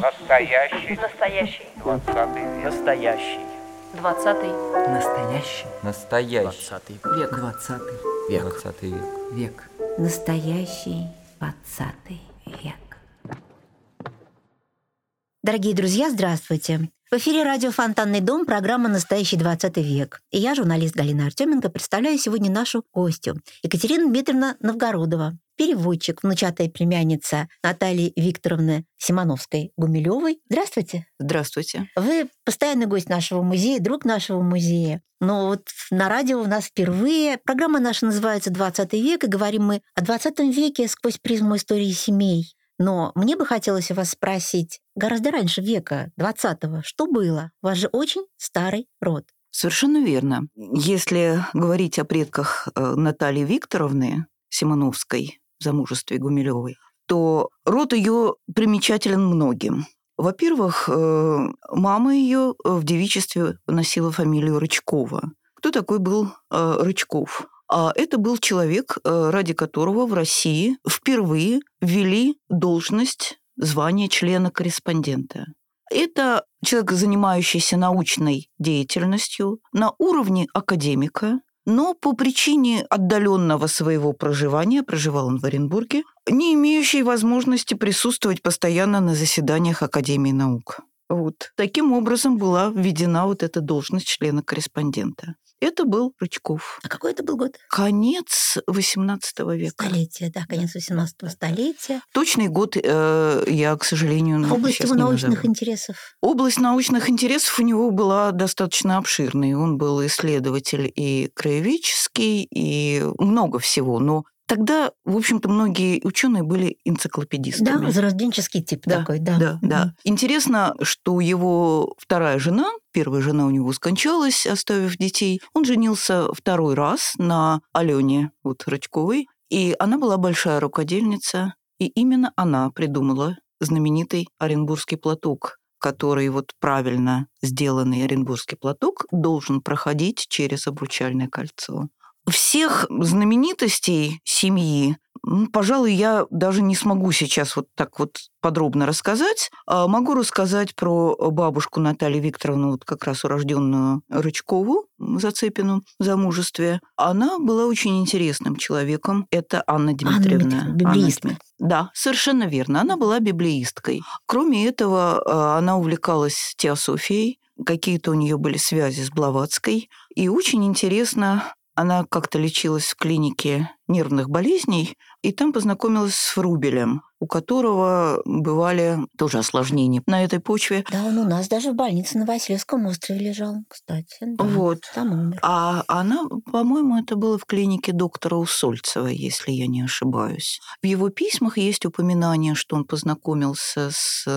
Настоящий. Настоящий. Двадцатый век. Настоящий. Двадцатый. Настоящий. Настоящий. Двадцатый век. Двадцатый Век. Двадцатый век. век. Настоящий двадцатый век. Дорогие друзья, здравствуйте. В эфире радио «Фонтанный дом», программа «Настоящий 20 век». И я, журналист Галина Артеменко, представляю сегодня нашу гостью. Екатерина Дмитриевна Новгородова, переводчик, внучатая племянница Натальи Викторовны Симоновской-Гумилевой. Здравствуйте. Здравствуйте. Вы постоянный гость нашего музея, друг нашего музея. Но вот на радио у нас впервые. Программа наша называется «20 век», и говорим мы о 20 веке сквозь призму истории семей. Но мне бы хотелось вас спросить, гораздо раньше века 20-го, что было? У вас же очень старый род. Совершенно верно. Если говорить о предках э, Натальи Викторовны Симоновской замужестве Гумилевой, то род ее примечателен многим. Во-первых, э, мама ее в девичестве носила фамилию Рычкова. Кто такой был э, Рычков? А это был человек, э, ради которого в России впервые ввели должность звания члена-корреспондента. Это человек, занимающийся научной деятельностью на уровне академика, но по причине отдаленного своего проживания, проживал он в Оренбурге, не имеющий возможности присутствовать постоянно на заседаниях Академии наук. Вот. Таким образом была введена вот эта должность члена-корреспондента. Это был Рычков. А какой это был год? Конец XVIII века. Столетие, да, конец 18 столетия. Точный год э, я, к сожалению, Область сейчас его научных интересов. Область научных интересов у него была достаточно обширной. Он был исследователь и краеведческий, и много всего. Но тогда, в общем-то, многие ученые были энциклопедистами. Да, зарожденческий тип Да, такой, да. Да, да. Интересно, что его вторая жена, первая жена у него скончалась, оставив детей, он женился второй раз на Алене вот, Рычковой, и она была большая рукодельница, и именно она придумала знаменитый Оренбургский платок, который вот правильно сделанный Оренбургский платок должен проходить через обручальное кольцо. Всех знаменитостей семьи, м, пожалуй, я даже не смогу сейчас вот так вот подробно рассказать. А Могу рассказать про бабушку Наталью Викторовну, вот как раз урожденную Рычкову Зацепину в замужестве. Она была очень интересным человеком. Это Анна Дмитриевна. Дмитриевна, библеистка. Анна Дмит- Да, совершенно верно. Она была библеисткой. Кроме этого, а, она увлекалась теософией. Какие-то у нее были связи с Блаватской. И очень интересно, она как-то лечилась в клинике нервных болезней, и там познакомилась с Фрубелем, у которого бывали тоже осложнения на этой почве. Да, он у нас даже в больнице на Васильевском острове лежал, кстати. да. Вот. Там умер. А она, по-моему, это было в клинике доктора Усольцева, если я не ошибаюсь. В его письмах есть упоминание, что он познакомился с э,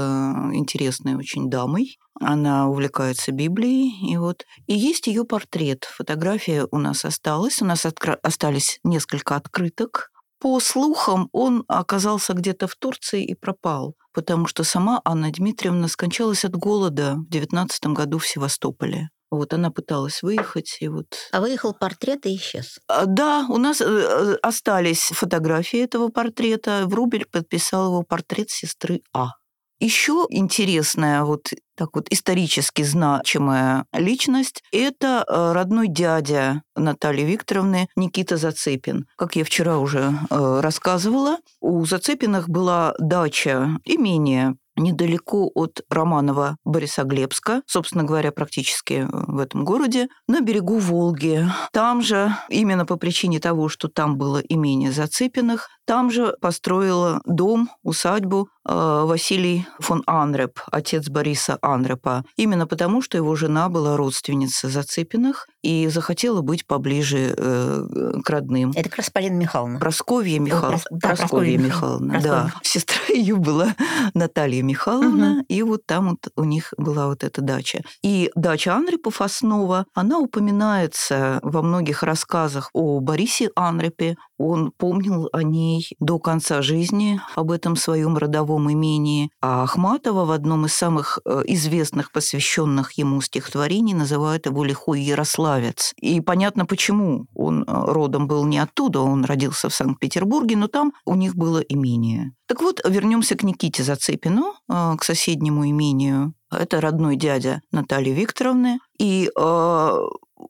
интересной очень дамой. Она увлекается Библией, и вот и есть ее портрет. Фотография у нас осталась, у нас откра- остались несколько открыток. По слухам, он оказался где-то в Турции и пропал, потому что сама Анна Дмитриевна скончалась от голода в 19 году в Севастополе. Вот она пыталась выехать, и вот... А выехал портрет и исчез. А, Да, у нас э, э, остались фотографии этого портрета. Врубель подписал его портрет сестры А. Еще интересная, вот так вот исторически значимая личность – это э, родной дядя Натальи Викторовны Никита Зацепин. Как я вчера уже э, рассказывала, у Зацепиных была дача, имение недалеко от Романова Борисоглебска, собственно говоря, практически в этом городе, на берегу Волги. Там же, именно по причине того, что там было имение Зацепиных, там же построила дом, усадьбу э, Василий фон Анреп, отец Бориса Анрепа, именно потому, что его жена была родственница Зацепиных и захотела быть поближе э, к родным. Это как раз Полина Михайловна. Просковья Михайловна. Прос- да, Прасковья Михайловна, Михайловна. да. Сестра ее была Наталья Михайловна, и вот там вот у них была вот эта дача. И дача Анрепов основа, она упоминается во многих рассказах о Борисе Анрепе. Он помнил о ней до конца жизни, об этом своем родовом имении, а Ахматова в одном из самых э, известных, посвященных ему стихотворений, называют его «Лихой Ярославец». И понятно, почему. Он э, родом был не оттуда, он родился в Санкт-Петербурге, но там у них было имение. Так вот, вернемся к Никите Зацепину, э, к соседнему имению. Это родной дядя Натальи Викторовны. И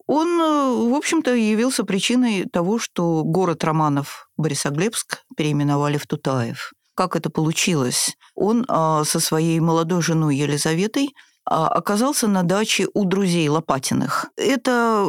он, в общем-то, явился причиной того, что город Романов Борисоглебск переименовали в Тутаев. Как это получилось? Он а, со своей молодой женой Елизаветой а, оказался на даче у друзей Лопатиных. Это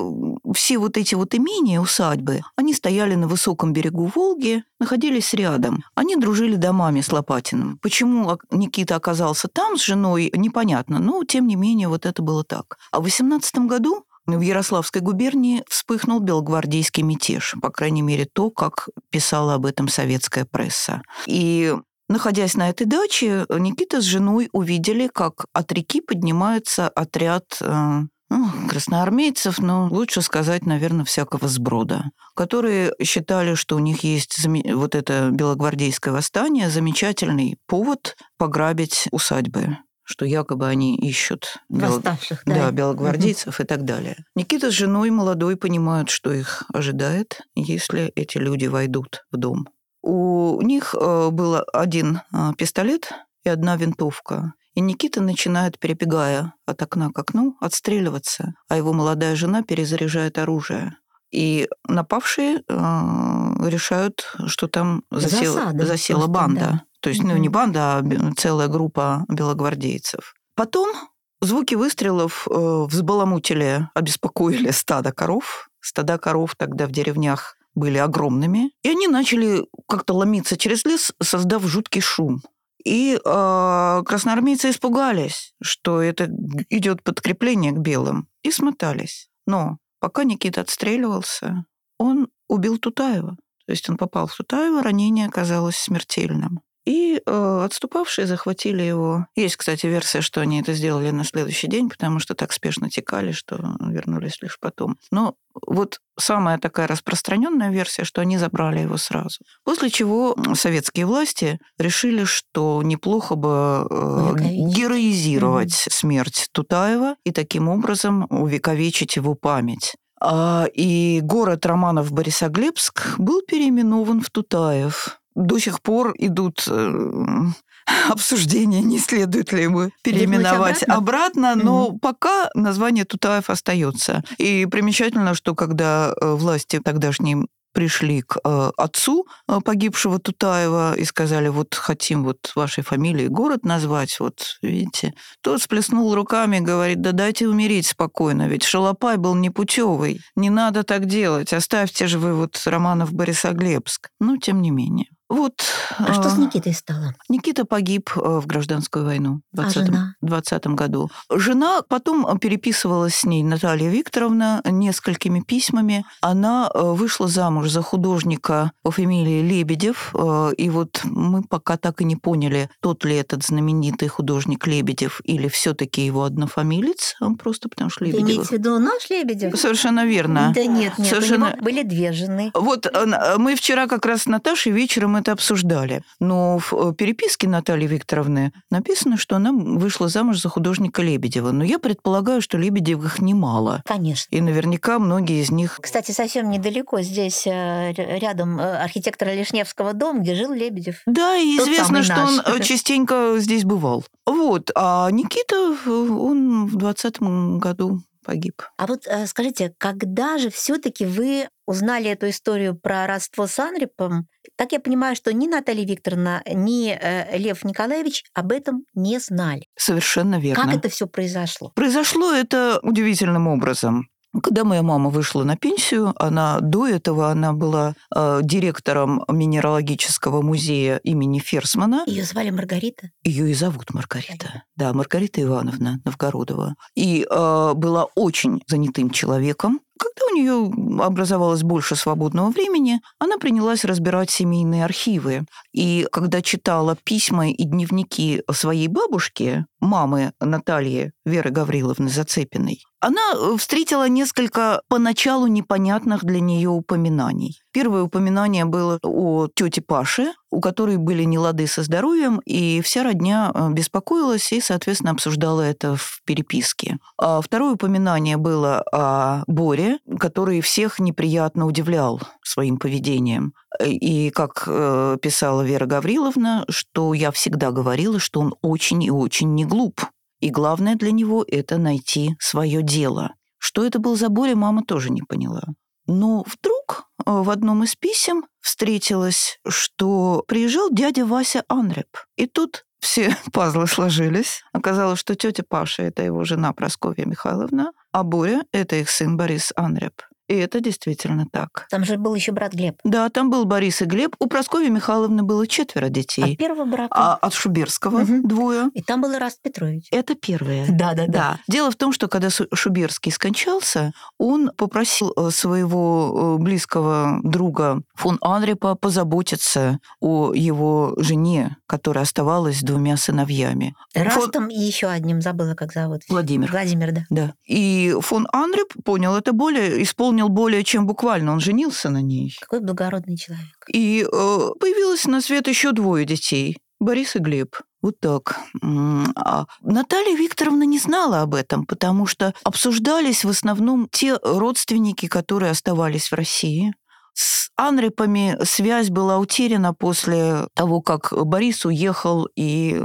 все вот эти вот имения, усадьбы, они стояли на высоком берегу Волги, находились рядом. Они дружили домами с Лопатиным. Почему Никита оказался там с женой, непонятно, но тем не менее вот это было так. А в 18 году в Ярославской губернии вспыхнул белогвардейский мятеж, по крайней мере, то, как писала об этом советская пресса. И Находясь на этой даче, Никита с женой увидели, как от реки поднимается отряд э, ну, красноармейцев, но лучше сказать, наверное, всякого сброда, которые считали, что у них есть вот это белогвардейское восстание, замечательный повод пограбить усадьбы что якобы они ищут Восставших, бел... да. Да, белогвардейцев угу. и так далее. Никита с женой молодой понимают, что их ожидает, если эти люди войдут в дом. У них э, был один э, пистолет и одна винтовка. И Никита начинает, перебегая от окна к окну, отстреливаться, а его молодая жена перезаряжает оружие. И напавшие э, решают, что там засел, Засада, засела просто, банда. Да. То есть, ну, не банда, а целая группа белогвардейцев. Потом звуки выстрелов э, взбаламутили, обеспокоили стадо коров. Стада коров тогда в деревнях были огромными. И они начали как-то ломиться через лес, создав жуткий шум. И э, красноармейцы испугались, что это идет подкрепление к белым, и смотались. Но пока Никита отстреливался, он убил Тутаева. То есть он попал в Тутаева, ранение оказалось смертельным. И э, отступавшие захватили его. Есть, кстати, версия, что они это сделали на следующий день, потому что так спешно текали, что вернулись лишь потом. Но вот самая такая распространенная версия, что они забрали его сразу. После чего советские власти решили, что неплохо бы э, героизировать mm смерть Тутаева и таким образом увековечить его память. А, и город Романов Борисоглебск был переименован в Тутаев до сих пор идут э, обсуждения, не следует ли его переименовать обратно, обратно но mm-hmm. пока название Тутаев остается. И примечательно, что когда э, власти тогдашние пришли к э, отцу погибшего Тутаева и сказали, вот хотим вот вашей фамилией город назвать, вот видите. Тот сплеснул руками и говорит, да дайте умереть спокойно, ведь Шалопай был непутевый, не надо так делать, оставьте же вы вот Романов Борисоглебск. Ну, тем не менее. Вот. А что с Никитой стало? Никита погиб э, в гражданскую войну в 2020 а году. Жена потом переписывалась с ней, Наталья Викторовна, несколькими письмами. Она э, вышла замуж за художника по фамилии Лебедев. Э, и вот мы пока так и не поняли, тот ли этот знаменитый художник Лебедев или все таки его однофамилец, он просто потому что Лебедев. Ты имеете в виду наш Лебедев? Совершенно верно. Да нет, нет, Совершенно... у него были две жены. Вот мы вчера как раз с Наташей вечером это обсуждали. Но в э, переписке Натальи Викторовны написано, что она вышла замуж за художника Лебедева. Но я предполагаю, что Лебедевых немало. Конечно. И наверняка многие из них... Кстати, совсем недалеко здесь э, рядом э, архитектора Лишневского дом, где жил Лебедев. Да, и Тот известно, что наш. он частенько здесь бывал. Вот. А Никита, он в 20 году погиб. А вот скажите, когда же все-таки вы узнали эту историю про родство с Анрипом, так я понимаю, что ни Наталья Викторовна, ни э, Лев Николаевич об этом не знали. Совершенно верно. Как это все произошло? Произошло это удивительным образом. Когда моя мама вышла на пенсию, она до этого она была э, директором минералогического музея имени Ферсмана. Ее звали Маргарита. Ее и зовут Маргарита. Да, Маргарита Ивановна Новгородова. И э, была очень занятым человеком. Когда у нее образовалось больше свободного времени, она принялась разбирать семейные архивы. И когда читала письма и дневники своей бабушки, мамы Натальи Веры Гавриловны Зацепиной, она встретила несколько поначалу непонятных для нее упоминаний. Первое упоминание было о тете Паше, у которой были нелады со здоровьем, и вся родня э, беспокоилась и, соответственно, обсуждала это в переписке. А второе упоминание было о Боре, который всех неприятно удивлял своим поведением. И, как э, писала Вера Гавриловна, что я всегда говорила, что он очень и очень не глуп. И главное для него – это найти свое дело. Что это был за Боря, мама тоже не поняла. Но вдруг э, в одном из писем встретилась, что приезжал дядя Вася Анреп. И тут все пазлы сложились. Оказалось, что тетя Паша – это его жена Прасковья Михайловна, а Боря – это их сын Борис Анреп. И это действительно так. Там же был еще брат Глеб. Да, там был Борис и Глеб. У Прасковьи Михайловны было четверо детей. От первого брака. А от Шуберского Мгм. двое. И там был Ираст Петрович. Это первое. Да, да, Да. Дело в том, что когда Шуберский скончался, он попросил э, своего э, близкого друга фон Анрепа позаботиться о его жене, которая оставалась с двумя сыновьями. Растом и еще одним забыла, как зовут. Владимир. Владимир, да. Да. И фон Анреп понял это более, исполнил более чем буквально. Он женился на ней. Какой благородный человек. И э, появилось на свет еще двое детей. Борис и Глеб. Вот так. А Наталья Викторовна не знала об этом, потому что обсуждались в основном те родственники, которые оставались в России. С Анрепами связь была утеряна после того, как Борис уехал, и,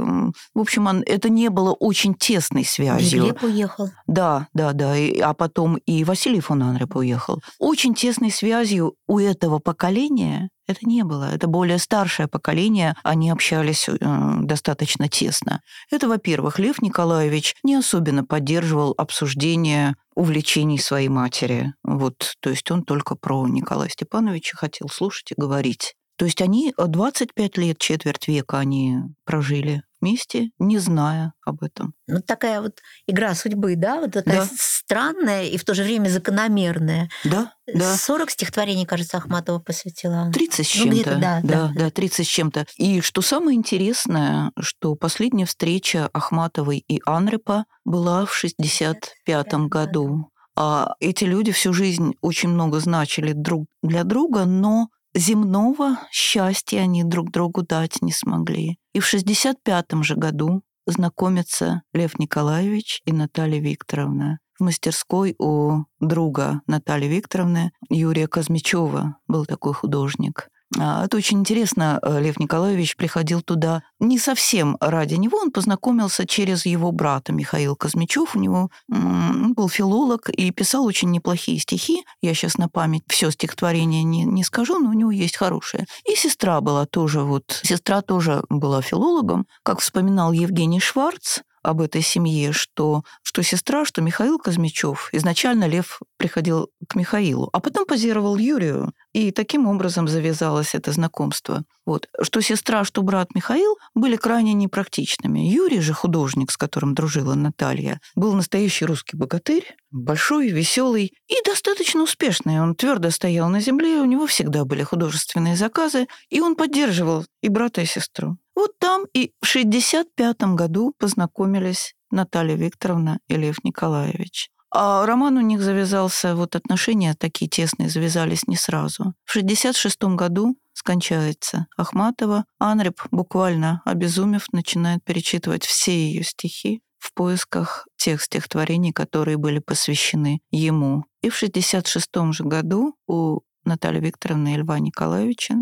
в общем, он- это не было очень тесной связью. Глеб уехал. Да, да, да. И- а потом и Василий фон Анреп уехал. Очень тесной связью у этого поколения это не было. Это более старшее поколение, они общались э, достаточно тесно. Это, во-первых, Лев Николаевич не особенно поддерживал обсуждение увлечений своей матери. Вот, то есть он только про Николая Степановича хотел слушать и говорить. То есть они э, 25 лет, четверть века они прожили вместе, не зная об этом. Ну, такая вот игра судьбы, да? Вот такая Да. странная и в то же время закономерная. Да, да. 40 стихотворений, кажется, Ахматова посвятила. 30 с Ну, чем-то. где-то, да, да, да, 30 с чем-то. И что самое интересное, что последняя встреча Ахматовой и Анрепа была в 65 году. А эти люди всю жизнь очень много значили друг для друга, но земного счастья они друг другу дать не смогли. И в 65 же году знакомятся Лев Николаевич и Наталья Викторовна. В мастерской у друга Натальи Викторовны Юрия Казмичева был такой художник. А, Это очень интересно. Э, Лев Николаевич приходил туда не совсем ради него. Он познакомился через его брата Михаил Казмичев. У него был филолог и писал очень неплохие стихи. Я сейчас на память все стихотворение не, не скажу, но у него есть хорошие. И сестра была тоже вот... Сестра тоже была филологом. Как вспоминал Евгений Шварц, об этой семье, что, что сестра, что Михаил Казмичев. Изначально Лев приходил к Михаилу, а потом позировал Юрию, и таким образом завязалось это знакомство. Вот. Что сестра, что брат Михаил были крайне непрактичными. Юрий же, художник, с которым дружила Наталья, был настоящий русский богатырь, большой, веселый и достаточно успешный. Он твердо стоял на земле, у него всегда были художественные заказы, и он поддерживал и брата, и сестру. Вот там и в 65 году познакомились Наталья Викторовна и Лев Николаевич. А роман у них завязался, вот отношения такие тесные завязались не сразу. В 66 году скончается Ахматова. Анреп, буквально обезумев, начинает перечитывать все ее стихи в поисках тех стихотворений, которые были посвящены ему. И в 66 же году у Натальи Викторовны и Льва Николаевича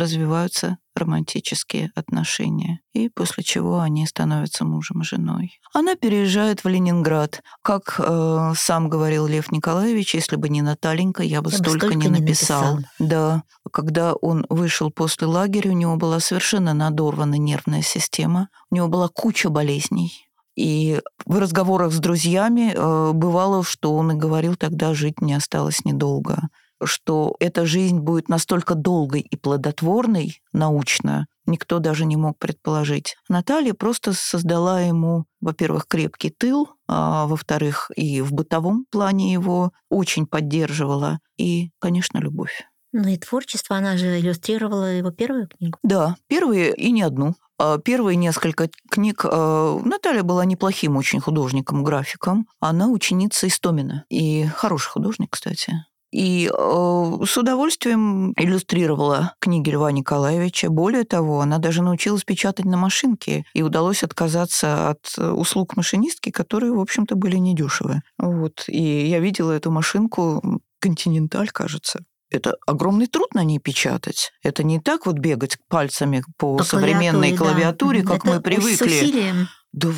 развиваются романтические отношения, и после чего они становятся мужем и женой. Она переезжает в Ленинград. Как э, сам говорил Лев Николаевич, если бы не Наталенька, я бы Я бы столько, столько не не написал. написал. Да, когда он вышел после лагеря, у него была совершенно надорвана нервная система, у него была куча болезней. И в разговорах с друзьями э, бывало, что он и говорил, тогда жить не осталось недолго что эта жизнь будет настолько долгой и плодотворной научно, никто даже не мог предположить. Наталья просто создала ему, во-первых, крепкий тыл, а во-вторых, и в бытовом плане его очень поддерживала, и, конечно, любовь. Ну и творчество, она же иллюстрировала его первую книгу. Да, первые и не одну. А Первые несколько книг э, Наталья была неплохим очень художником, графиком. Она ученица Истомина. И хороший художник, кстати. И э, с удовольствием иллюстрировала книги Льва Николаевича. Более того, она даже научилась печатать на машинке, и удалось отказаться от услуг машинистки, которые, в общем-то, были недешевы. Вот. И я видела эту машинку «Континенталь», кажется. Это огромный труд на ней печатать. Это не так вот бегать пальцами по, по современной клавиатуре, да. как Это мы привыкли. С усилием. Да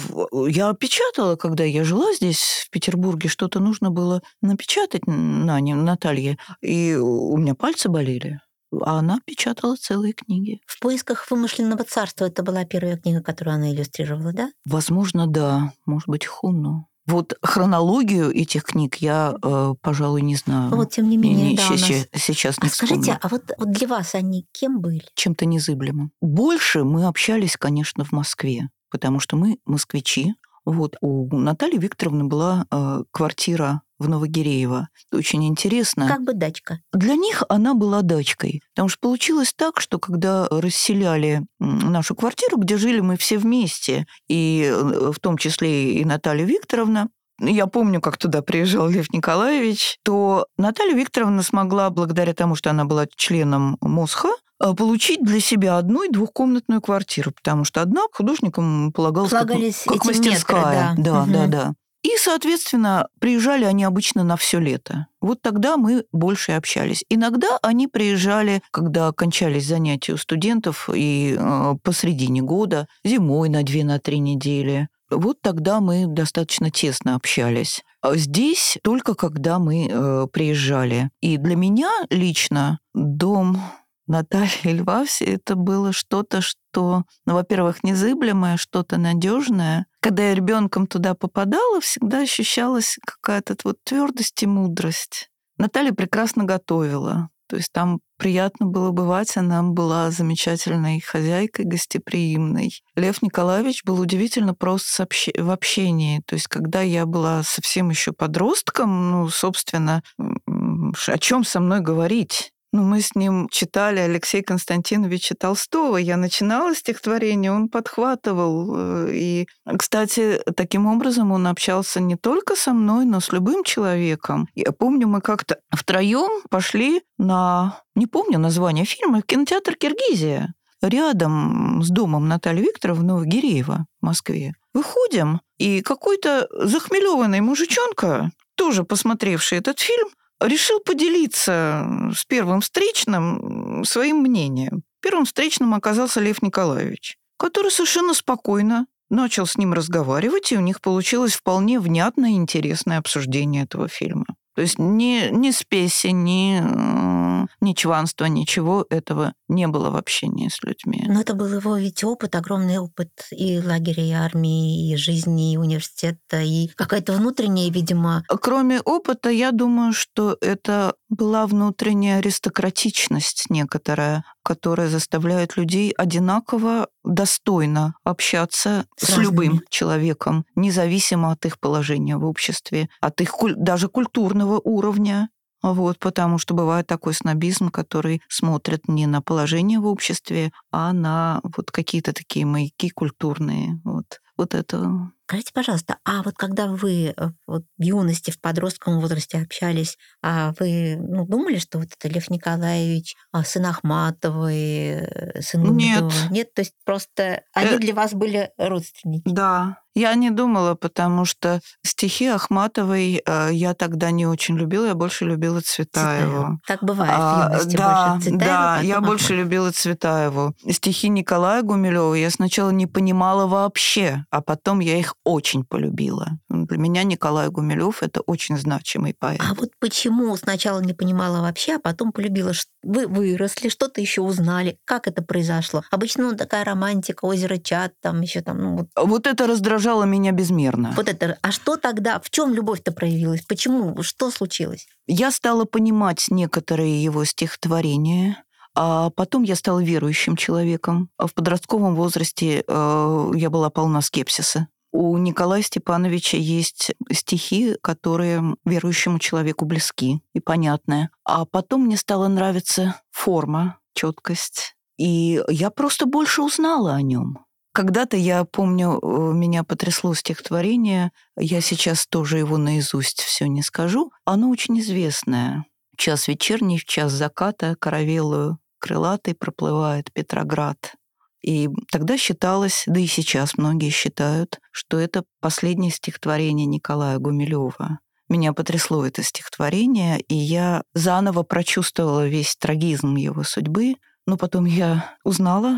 я печатала, когда я жила здесь, в Петербурге, что-то нужно было напечатать на Наталье, и у меня пальцы болели. А она печатала целые книги. «В поисках вымышленного царства» это была первая книга, которую она иллюстрировала, да? Возможно, да. Может быть, Хуну. Вот хронологию этих книг я, э, пожалуй, не знаю. Вот, тем не менее, не, да, сейчас, нас... сейчас не а Скажите, а вот, вот для вас они кем были? Чем-то незыблемым. Больше мы общались, конечно, в Москве потому что мы москвичи. Вот у Натальи Викторовны была э, квартира в Новогиреево. Очень интересно. Как бы дачка. Для них она была дачкой. Потому что получилось так, что когда расселяли нашу квартиру, где жили мы все вместе, и э, в том числе и Наталья Викторовна, я помню, как туда приезжал Лев Николаевич, то Наталья Викторовна смогла, благодаря тому, что она была членом МОСХа, Э, получить для себя одну и двухкомнатную квартиру, потому что одна художникам полагалась Полагались как, как мастерская. Метры, да, да, угу. да, да. И, соответственно, приезжали они обычно на все лето. Вот тогда мы больше общались. Иногда они приезжали, когда кончались занятия у студентов, и э, посредине года, зимой на две, на три недели. Вот тогда мы достаточно тесно общались. А здесь только когда мы э, приезжали. И для меня лично дом Наталья Льва, все это было что-то, что, ну, во-первых, незыблемое, что-то надежное. Когда я ребенком туда попадала, всегда ощущалась какая-то вот твердость и мудрость. Наталья прекрасно готовила. То есть там приятно было бывать, она была замечательной хозяйкой, гостеприимной. Лев Николаевич был удивительно прост в общении. То есть когда я была совсем еще подростком, ну, собственно, о чем со мной говорить? Ну, мы с ним читали Алексея Константиновича Толстого. Я начинала стихотворение, он подхватывал. Э, и, кстати, таким образом он общался не только со мной, но с любым человеком. Я помню, мы как-то втроем пошли на, не помню название фильма, в кинотеатр «Киргизия» рядом с домом Натальи Викторовны Новогиреева в Москве. Выходим, и какой-то захмелеванный мужичонка, тоже посмотревший этот фильм, решил поделиться с первым встречным своим мнением. Первым встречным оказался Лев Николаевич, который совершенно спокойно начал с ним разговаривать, и у них получилось вполне внятное и интересное обсуждение этого фильма. То есть ни, ни спеси, ни, э, ни чванства, ничего этого не было в общении с людьми. Но это был его ведь опыт, огромный опыт и лагеря, и армии, и жизни, и университета, и какая-то внутренняя, видимо... Кроме опыта, я думаю, что это была внутренняя аристократичность некоторая, которая заставляет людей одинаково достойно общаться с, с любым человеком, независимо от их положения в обществе, от их даже культурного уровня. Вот, потому что бывает такой снобизм, который смотрит не на положение в обществе, а на вот какие-то такие маяки культурные. Вот, вот это Скажите, пожалуйста, а вот когда вы э, вот в юности, в подростковом возрасте общались, а вы ну, думали, что вот это Лев Николаевич, а, сын Ахматовой, э, сын Нет. Нет, то есть просто они э... для вас были родственники? Да, я не думала, потому что стихи Ахматовой э, я тогда не очень любила, я больше любила Цветаеву. Цветаеву. Так бывает а, в юности да, больше Цветаеву, Да, я Ахматовой. больше любила Цветаеву. Стихи Николая Гумилева я сначала не понимала вообще, а потом я их очень полюбила. Для меня Николай Гумилев это очень значимый поэт. А вот почему сначала не понимала вообще, а потом полюбила? Вы выросли, что-то еще узнали. Как это произошло? Обычно ну, такая романтика, озеро Чат, там еще там. Ну, вот. вот это раздражало меня безмерно. Вот это. А что тогда? В чем любовь-то проявилась? Почему? Что случилось? Я стала понимать некоторые его стихотворения. А потом я стала верующим человеком. В подростковом возрасте э, я была полна скепсиса. У Николая Степановича есть стихи, которые верующему человеку близки и понятны. А потом мне стала нравиться форма, четкость. И я просто больше узнала о нем. Когда-то, я помню, э, меня потрясло стихотворение, я сейчас тоже его наизусть все не скажу, оно очень известное. час вечерний, в час заката каравеллую крылатый проплывает Петроград. И тогда считалось, да и сейчас многие считают, что это последнее стихотворение Николая Гумилева. Меня потрясло это стихотворение, и я заново прочувствовала весь трагизм его судьбы, но потом я узнала,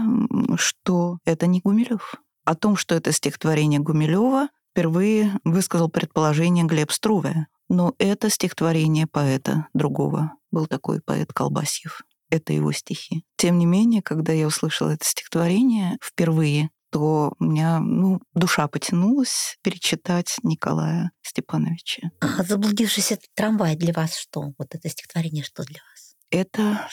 что это не Гумилев. О том, что это стихотворение Гумилева, впервые высказал предположение Глеб Струве. Но это стихотворение поэта другого. Был такой поэт Колбасьев. Это его стихи. Тем не менее, когда я услышала это стихотворение впервые, то у меня ну, душа потянулась перечитать Николая Степановича. А заблудившийся трамвай для вас что? Вот это стихотворение что для вас? Это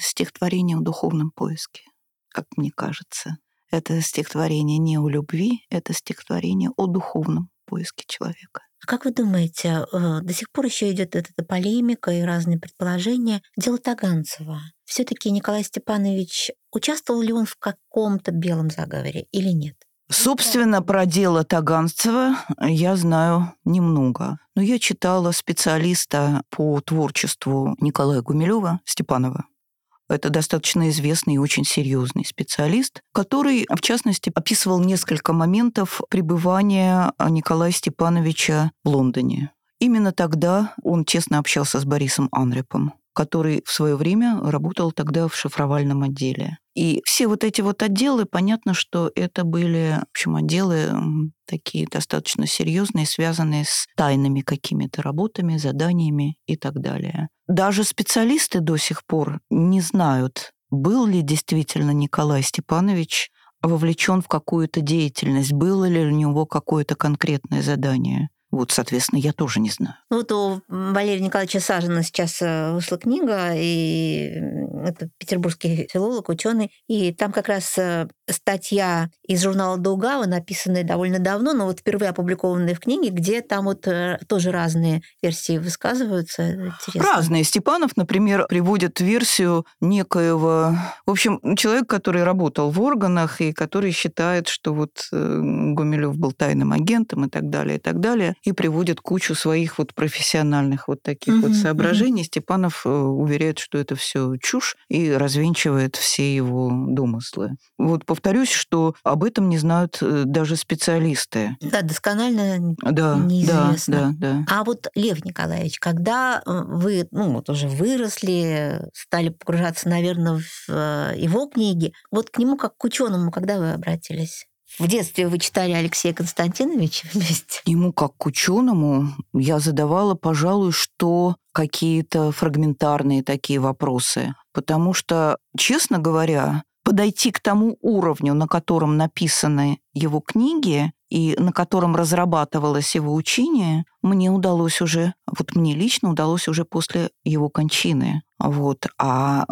стихотворение о духовном поиске, как мне кажется. Это стихотворение не о любви, это стихотворение о духовном поиске человека. А как вы думаете, э, до сих пор еще идет эта полемика и разные предположения? Дело Таганцева. Все-таки Николай Степанович участвовал ли он в каком-то белом заговоре или нет? Собственно, про дело Таганцева я знаю немного. Но я читала специалиста по творчеству Николая Гумилева Степанова. Это достаточно известный и очень серьезный специалист, который, в частности, описывал несколько моментов пребывания Николая Степановича в Лондоне. Именно тогда он тесно общался с Борисом Анрепом который в свое время работал тогда в шифровальном отделе. И все вот эти вот отделы, понятно, что это были, в общем, отделы такие достаточно серьезные, связанные с тайными какими-то работами, заданиями и так далее. Даже специалисты до сих пор не знают, был ли действительно Николай Степанович вовлечен в какую-то деятельность, было ли у него какое-то конкретное задание. Вот, соответственно, я тоже не знаю. Ну, вот у Валерия Николаевича Сажина сейчас э, вышла книга, и это петербургский филолог, ученый, и там как раз э, статья из журнала Дугава, написанная довольно давно, но вот впервые опубликованная в книге, где там вот э, тоже разные версии высказываются. Интересно. Разные. Степанов, например, приводит версию некоего... В общем, человек, который работал в органах и который считает, что вот Гумилев был тайным агентом и так далее, и так далее и приводит кучу своих вот профессиональных вот таких угу, вот соображений. Угу. Степанов э, уверяет, что это все чушь и развенчивает все его домыслы. Вот повторюсь, что об этом не знают э, даже специалисты. Да, досконально да, неизвестно. Да, да, да. А вот Лев Николаевич, когда э, вы ну, вот уже выросли, стали погружаться, наверное, в его книги, вот к нему как к ученому, когда вы обратились? В детстве вы читали Алексея Константиновича вместе? Ему, как к ученому, я задавала, пожалуй, что какие-то фрагментарные такие вопросы. Потому что, честно говоря, подойти к тому уровню, на котором написаны его книги и на котором разрабатывалось его учение, мне удалось уже, вот мне лично удалось уже после его кончины. Вот. А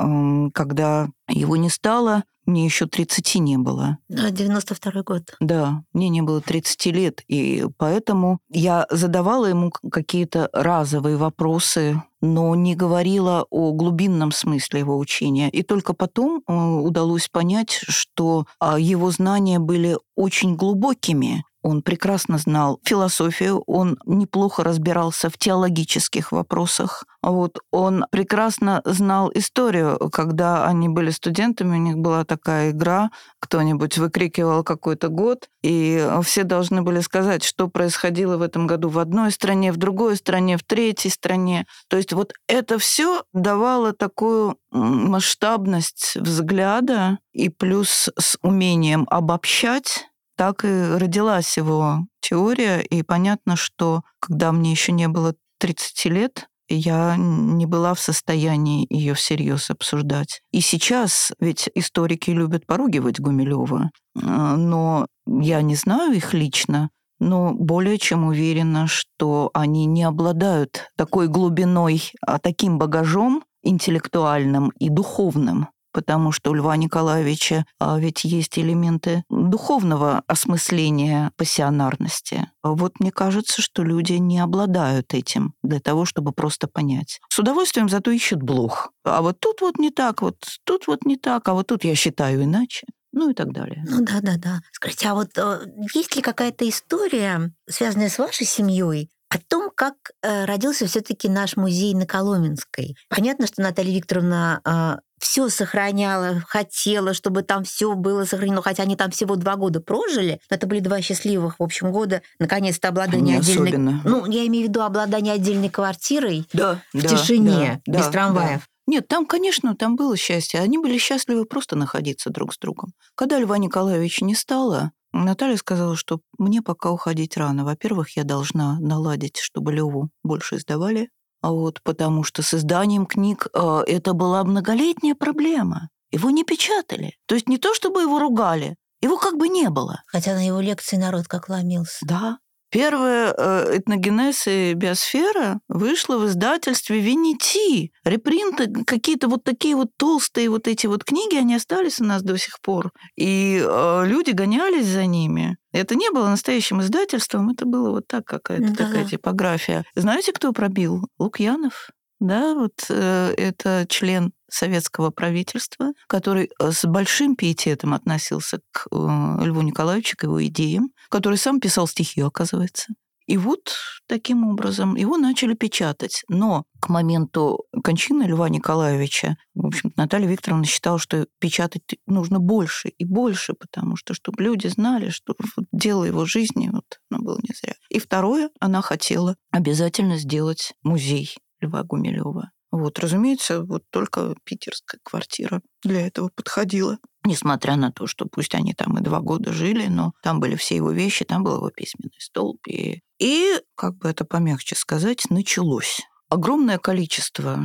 когда его не стало, мне еще 30 не было. Да, 92 год. Да, мне не было 30 лет, и поэтому я задавала ему какие-то разовые вопросы, но не говорила о глубинном смысле его учения. И только потом э, удалось понять, что а, его знания были очень глубокими, он прекрасно знал философию, он неплохо разбирался в теологических вопросах. Вот он прекрасно знал историю. Когда они были студентами, у них была такая игра, кто-нибудь выкрикивал какой-то год, и все должны были сказать, что происходило в этом году в одной стране, в другой стране, в третьей стране. То есть вот это все давало такую масштабность взгляда и плюс с умением обобщать так и родилась его теория, и понятно, что когда мне еще не было 30 лет, я не была в состоянии ее всерьез обсуждать. И сейчас, ведь историки любят поругивать Гумилева, а, но я не знаю их лично, но более чем уверена, что они не обладают такой глубиной, а таким багажом интеллектуальным и духовным, потому что у Льва Николаевича а, ведь есть элементы духовного осмысления пассионарности. Вот мне кажется, что люди не обладают этим для того, чтобы просто понять. С удовольствием зато ищут блох. А вот тут вот не так, вот тут вот не так, а вот тут я считаю иначе ну и так далее. Ну да, да, да. Скажите, а вот э, есть ли какая-то история, связанная с вашей семьей, о том, как э, родился все-таки наш музей на Коломенской. Понятно, что Наталья Викторовна э, все сохраняла, хотела, чтобы там все было сохранено, хотя они там всего два года прожили. Но это были два счастливых, в общем, года. Наконец-то обладание Они отдельной... особенно. Ну, я имею в виду обладание отдельной квартирой Да, в да, тишине, да, без да, трамваев. да. Нет, там, конечно, там было счастье. Они были счастливы просто находиться друг с другом. Когда Льва Николаевича не стало, Наталья сказала, что мне пока уходить рано. Во-первых, я должна наладить, чтобы Леву больше издавали. А вот потому что с изданием книг э, это была многолетняя проблема. Его не печатали. То есть не то, чтобы его ругали, его как бы не было. Хотя на его лекции народ как ломился. Да. Первая э, этногенез и биосфера вышла в издательстве Винити. Репринты, какие-то вот такие вот толстые вот эти вот книги, они остались у нас до сих пор. И э, люди гонялись за ними. Это не было настоящим издательством, это было вот так, какая-то Да-да. такая типография. Знаете, кто пробил? Лукьянов. Да, вот э, это член советского правительства, который э, с большим пиететом относился к э, Льву Николаевичу, к его идеям, который сам писал стихи, оказывается. И вот таким образом его начали печатать. Но к моменту кончины Льва Николаевича, в общем Наталья Викторовна считала, что печатать нужно больше и больше, потому что чтобы люди знали, что вот дело его жизни вот, оно было не зря. И второе, она хотела обязательно сделать музей Льва Гумилева. Вот, разумеется, вот только питерская квартира для этого подходила. Несмотря на то, что пусть они там и два года жили, но там были все его вещи, там был его письменный столб. И, и как бы это помягче сказать, началось. Огромное количество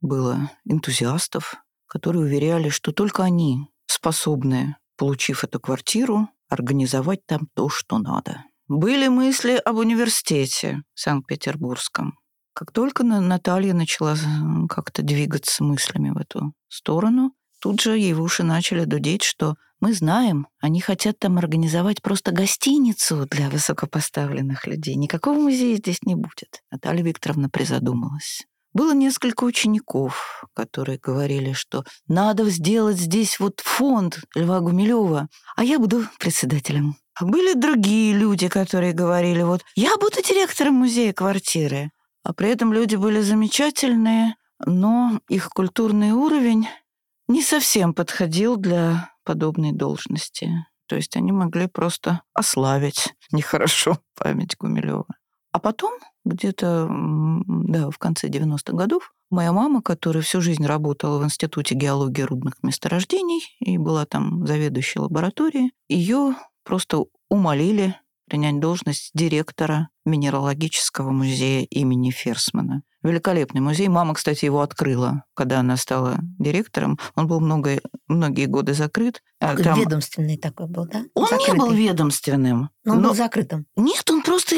было энтузиастов, которые уверяли, что только они способны, получив эту квартиру, организовать там то, что надо. Были мысли об университете Санкт-Петербургском. Как только На- Наталья начала как-то двигаться мыслями в эту сторону, тут же ей в уши начали дудеть, что мы знаем, они хотят там организовать просто гостиницу для высокопоставленных людей. Никакого музея здесь не будет. Наталья Викторовна призадумалась. Было несколько учеников, которые говорили, что надо сделать здесь вот фонд Льва Гумилева, а я буду председателем. А были другие люди, которые говорили, вот я буду директором музея квартиры. А при этом люди были замечательные, но их культурный уровень не совсем подходил для подобной должности. То есть они могли просто ославить нехорошо память Гумилева. А потом, где-то да, в конце 90-х годов, моя мама, которая всю жизнь работала в Институте геологии рудных месторождений и была там заведующей лабораторией, ее просто умолили принять должность директора Минералогического музея имени Ферсмана. Великолепный музей. Мама, кстати, его открыла, когда она стала директором. Он был много, многие годы закрыт. А там- Ведомственный такой был, да? Он не был Закрытый. ведомственным. Но он но- был закрытым. Нет, он просто...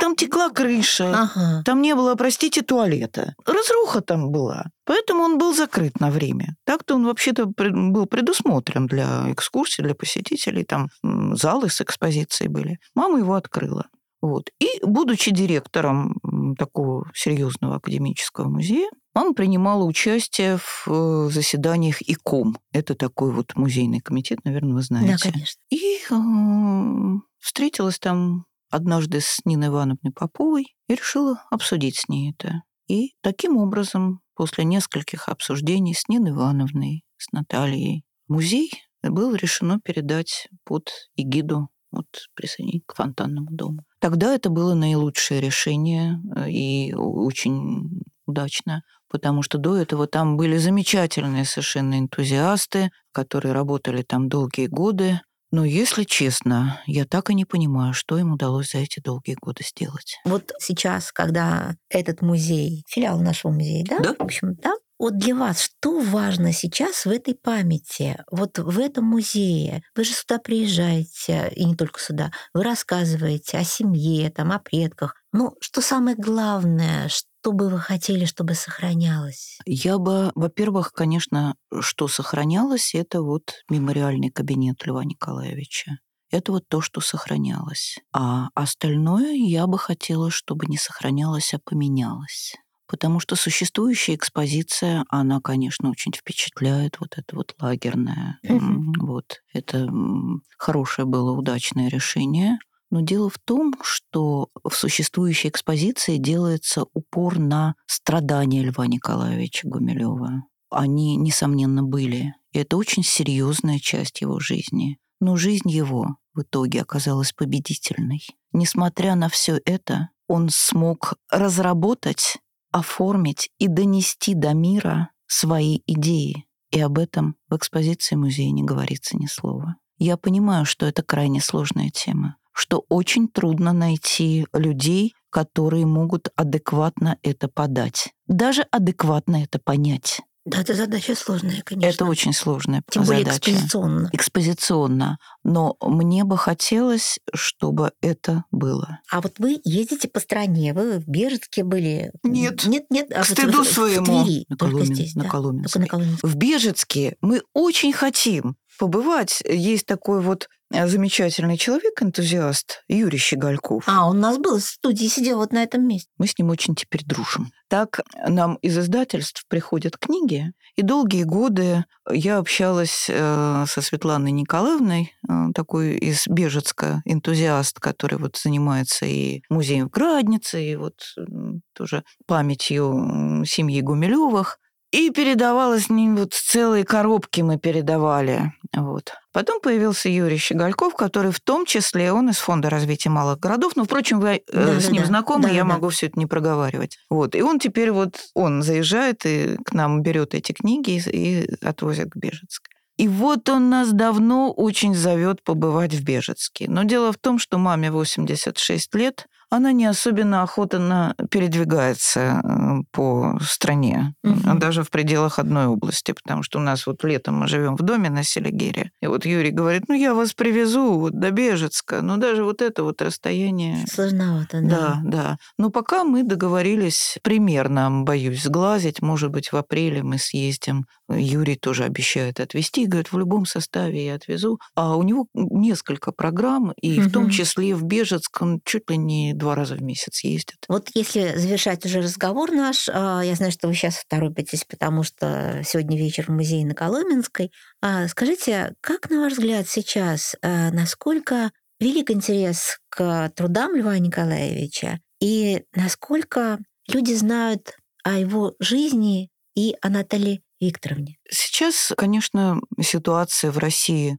Там текла крыша. Ага. Там не было, простите, туалета. Разруха там была. Поэтому он был закрыт на время. Так-то он вообще-то был предусмотрен для экскурсий, для посетителей. Там залы с экспозицией были. Мама его открыла. Вот. И, будучи директором такого серьезного академического музея, мама принимала участие в э, заседаниях ИКОМ. Это такой вот музейный комитет, наверное, вы знаете. Да, конечно. И э, встретилась там однажды с Ниной Ивановной Поповой и решила обсудить с ней это. И таким образом, после нескольких обсуждений с Ниной Ивановной, с Натальей, музей было решено передать под эгиду вот присоединить к фонтанному дому. Тогда это было наилучшее решение э, и очень удачно, потому что до этого там были замечательные совершенно энтузиасты, которые работали там долгие годы. Но, если честно, я так и не понимаю, что им удалось за эти долгие годы сделать. Вот сейчас, когда этот музей, филиал нашего музея, да? Да. В общем, да. Вот для вас что важно сейчас в этой памяти, вот в этом музее? Вы же сюда приезжаете, и не только сюда, вы рассказываете о семье, там, о предках. Ну, что самое главное, что бы вы хотели, чтобы сохранялось? Я бы, во-первых, конечно, что сохранялось, это вот мемориальный кабинет Льва Николаевича. Это вот то, что сохранялось. А остальное я бы хотела, чтобы не сохранялось, а поменялось. Потому что существующая экспозиция, она, конечно, очень впечатляет. Вот это вот лагерное. Вот. Это хорошее было, удачное решение. Но дело в том, что в существующей экспозиции делается упор на страдания Льва Николаевича Гумилева. Они, несомненно, были. И это очень серьезная часть его жизни. Но жизнь его в итоге оказалась победительной. Несмотря на все это, он смог разработать, оформить и донести до мира свои идеи. И об этом в экспозиции музея не говорится ни слова. Я понимаю, что это крайне сложная тема, что очень трудно найти людей, которые могут адекватно это подать, даже адекватно это понять. Да, это задача сложная, конечно. Это очень сложная Тем задача. более экспозиционно. Экспозиционно. Но мне бы хотелось, чтобы это было. А вот вы ездите по стране, вы в Бежецке были? Нет. Нет, нет. а К вот стыду в- в своему. Твери, На только Коломен- здесь, на да. Коломенской. Только на Коломенской. В Бежецке мы очень хотим побывать. Есть такой вот замечательный человек, энтузиаст, Юрий Щегольков. А, он у нас был в студии, сидел вот на этом месте. Мы с ним очень теперь дружим. Так нам из издательств приходят книги, и долгие годы я общалась э, со Светланой Николаевной, э, такой из Бежецка энтузиаст, который вот занимается и музеем в Граднице, и вот тоже памятью семьи Гумилевых. И передавала с ним вот целые коробки мы передавали. Вот. Потом появился Юрий Щегольков, который в том числе, он из Фонда развития малых городов, но, впрочем, вы э, Да, с да, ним да. знакомы, Да, я да. могу все это не проговаривать. Вот. И он теперь вот, он заезжает и к нам берет эти книги и, и отвозит к Бежецк. И вот он нас давно очень зовет побывать в Бежецке. Но дело в том, что маме 86 лет, она не особенно охотно передвигается э, по стране, Мгм. даже в пределах одной области, потому что у нас вот летом мы живем в доме на Селигере, и вот Юрий говорит, ну я вас привезу вот до Бежецка, но даже вот это вот расстояние... Сложновато, да. Да, да. Но пока мы договорились примерно, боюсь сглазить, может быть, в апреле мы съездим. Юрий тоже обещает отвезти, говорит, в любом составе я отвезу. А у него несколько программ, и в том числе в Бежецк он чуть ли не два раза в месяц ездит. Вот если завершать уже разговор наш, а, я знаю, что вы сейчас торопитесь, потому что сегодня вечер в музее на Коломенской. А, Скажите, как, на ваш взгляд, сейчас, а, насколько велик интерес к трудам Льва Николаевича и насколько люди знают о его жизни и о Наталье Викторовне? Сейчас, конечно, ситуация в России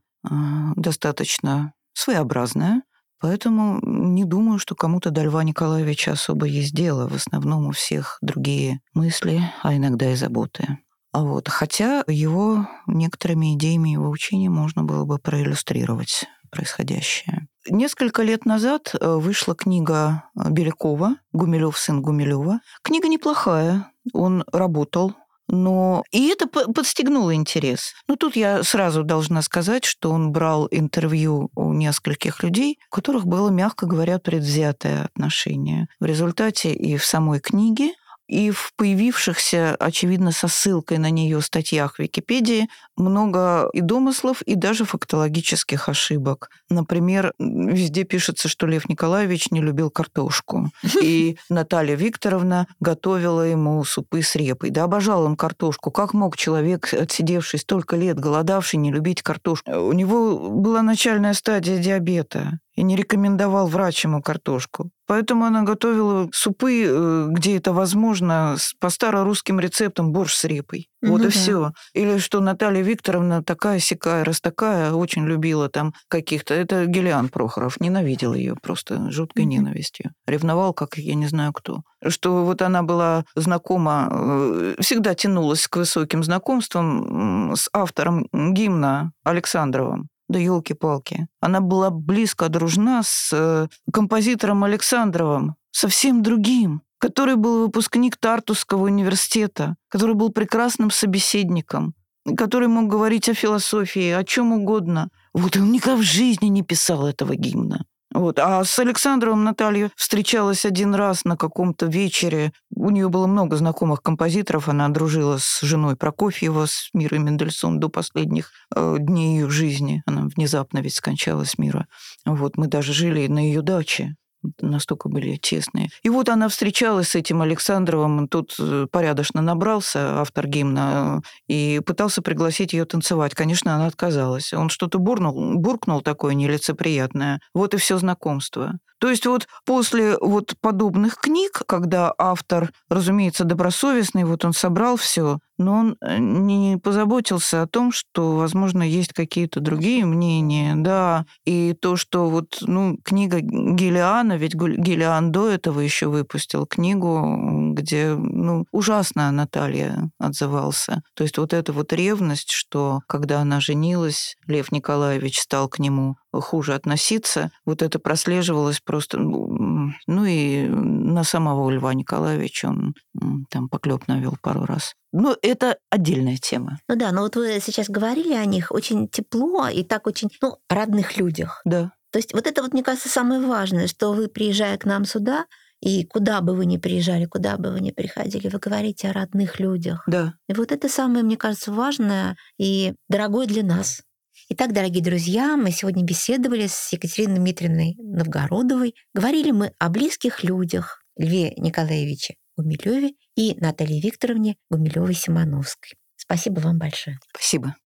достаточно своеобразная, поэтому не думаю, что кому-то до Льва Николаевича особо есть дело. В основном у всех другие мысли, а иногда и заботы. А вот, хотя его некоторыми идеями его учения можно было бы проиллюстрировать происходящее. Несколько лет назад э, вышла книга Белякова «Гумилев, сын Гумилева». Книга неплохая, он работал но и это по- подстегнуло интерес. Но тут я сразу должна сказать, что он брал интервью у нескольких людей, у которых было, мягко говоря, предвзятое отношение. В результате и в самой книге, и в появившихся, очевидно, со ссылкой на нее статьях Википедии много и домыслов, и даже фактологических ошибок. Например, везде пишется, что Лев Николаевич не любил картошку. И Наталья Викторовна готовила ему супы с репой. Да обожал он картошку. Как мог человек, отсидевший столько лет, голодавший, не любить картошку? У него была начальная стадия диабета и не рекомендовал врач ему картошку. Поэтому она готовила супы, э, где это возможно, по старорусским рецептам борщ с репой. Вот Ну и все. Или что Наталья Викторовна такая сякая, раз такая, очень любила там каких-то. Это Гелиан Прохоров ненавидел ее просто жуткой Мгм. ненавистью. Ревновал, как я не знаю кто. Что вот она была знакома, э, всегда тянулась к высоким знакомствам с автором гимна Александровым. Да елки-палки. Она была близко дружна с э, композитором Александровым, совсем другим, который был выпускник Тартусского университета, который был прекрасным собеседником, который мог говорить о философии, о чем угодно. Вот он никогда в жизни не писал этого гимна. Вот. А с Александровым Наталья встречалась один раз на каком-то вечере. У нее было много знакомых композиторов. Она дружила с женой Прокофьева, с Мирой Мендельсон до последних э, дней ее жизни. Она внезапно ведь скончалась, Мира. Вот. Мы даже жили на ее даче. Настолько были тесные. И вот она встречалась с этим Александровым, тут э, порядочно набрался автор гимна и пытался пригласить ее танцевать. Конечно, она отказалась. Он что-то бурнул, буркнул такое нелицеприятное. Вот и все знакомство. То есть вот после вот подобных книг, когда автор, разумеется, добросовестный, вот он собрал все, но он э, не позаботился о том, что, возможно, есть какие-то другие мнения, да, и то, что вот, ну, книга Гелиана, ведь Гелиан до этого еще выпустил книгу, где, ну, ужасно Наталья отзывался. То есть вот эта вот ревность, что когда она женилась, Лев Николаевич стал к нему хуже относиться, вот это прослеживалось просто, ну, и на самого Льва Николаевича он там поклеп навел пару раз. Ну, это отдельная тема. Ну да, но вот вы сейчас говорили о них очень тепло и так очень, ну, родных людях. Да. То есть вот это вот, мне кажется, самое важное, что вы, приезжая к нам сюда, и куда бы вы ни приезжали, куда бы вы ни приходили, вы говорите о родных людях. Да. И вот это самое, мне кажется, важное и дорогое для нас. Итак, дорогие друзья, мы сегодня беседовали с Екатериной Дмитриевной Новгородовой. Говорили мы о близких людях Льве Николаевиче Гумилеве и Наталье Викторовне Гумилевой-Симоновской. Спасибо вам большое. Спасибо.